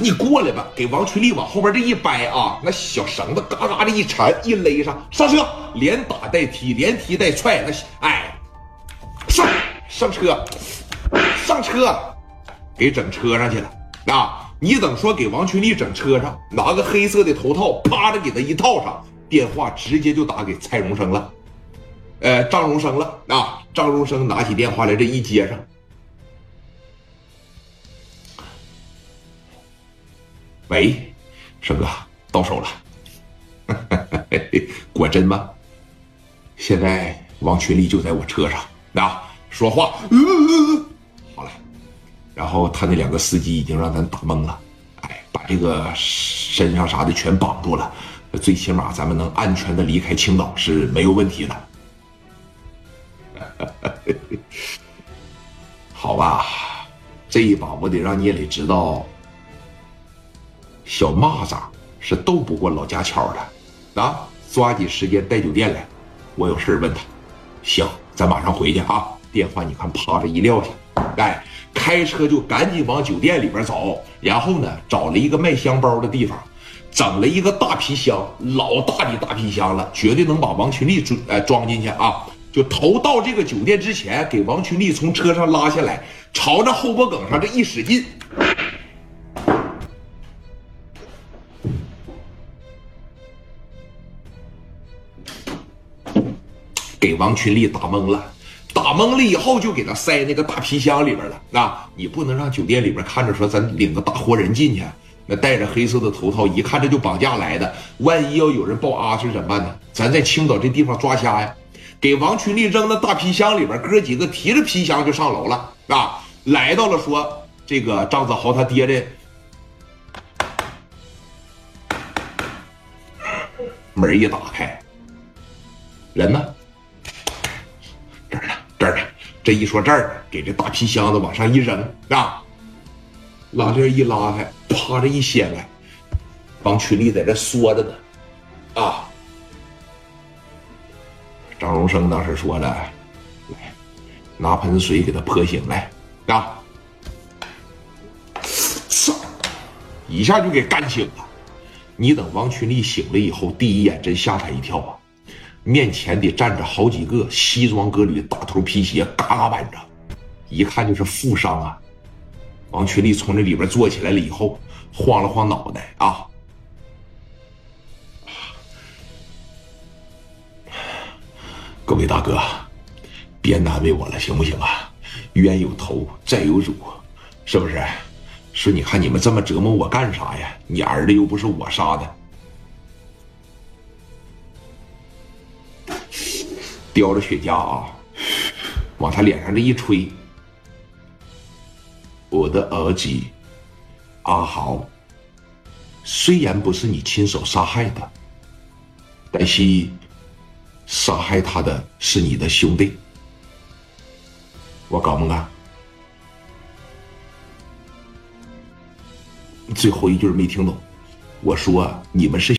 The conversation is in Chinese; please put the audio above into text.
你过来吧，给王群力往后边这一掰啊，那小绳子嘎嘎的一缠一勒上，上车，连打带踢，连踢带踹，那哎，上上车，上车，给整车上去了啊！你等说给王群力整车上，拿个黑色的头套，啪的给他一套上，电话直接就打给蔡荣生了，呃，张荣生了啊！张荣生拿起电话来，这一接上。喂，生哥，到手了，果真吗？现在王群力就在我车上，啊，说话，好了，然后他那两个司机已经让咱打懵了，哎，把这个身上啥的全绑住了，最起码咱们能安全的离开青岛是没有问题的。好吧，这一把我得让聂磊知道。小蚂蚱是斗不过老家巧的，啊！抓紧时间带酒店来，我有事问他。行，咱马上回去啊！电话你看，啪着一撂下，哎，开车就赶紧往酒店里边走。然后呢，找了一个卖香包的地方，整了一个大皮箱，老大的大皮箱了，绝对能把王群力装呃装进去啊！就头到这个酒店之前，给王群力从车上拉下来，朝着后脖梗上这一使劲。给王群力打懵了，打懵了以后就给他塞那个大皮箱里边了。啊，你不能让酒店里边看着说咱领个大活人进去，那戴着黑色的头套，一看这就绑架来的。万一要有人报阿是怎么办呢？咱在青岛这地方抓瞎呀！给王群力扔到大皮箱里边，哥几个提着皮箱就上楼了。啊，来到了说这个张子豪他爹的门一打开，人呢？这一说这儿，给这大皮箱子往上一扔啊，拉链一拉开，啪的一掀开，王群力在这缩着呢，啊！张荣生当时说了：“来，拿盆水给他泼醒来啊！”唰，一下就给干醒了。你等王群力醒了以后，第一眼真吓他一跳啊！面前得站着好几个西装革履、大头皮鞋，嘎嘎板着，一看就是富商啊！王群力从这里边坐起来了以后，晃了晃脑袋啊！各位大哥，别难为我了，行不行啊？冤有头，债有主，是不是？说你看你们这么折磨我干啥呀？你儿子又不是我杀的。叼着雪茄啊，往他脸上这一吹。我的儿子阿豪，虽然不是你亲手杀害的，但是杀害他的是你的兄弟。我搞不搞？最后一句没听懂。我说你们是。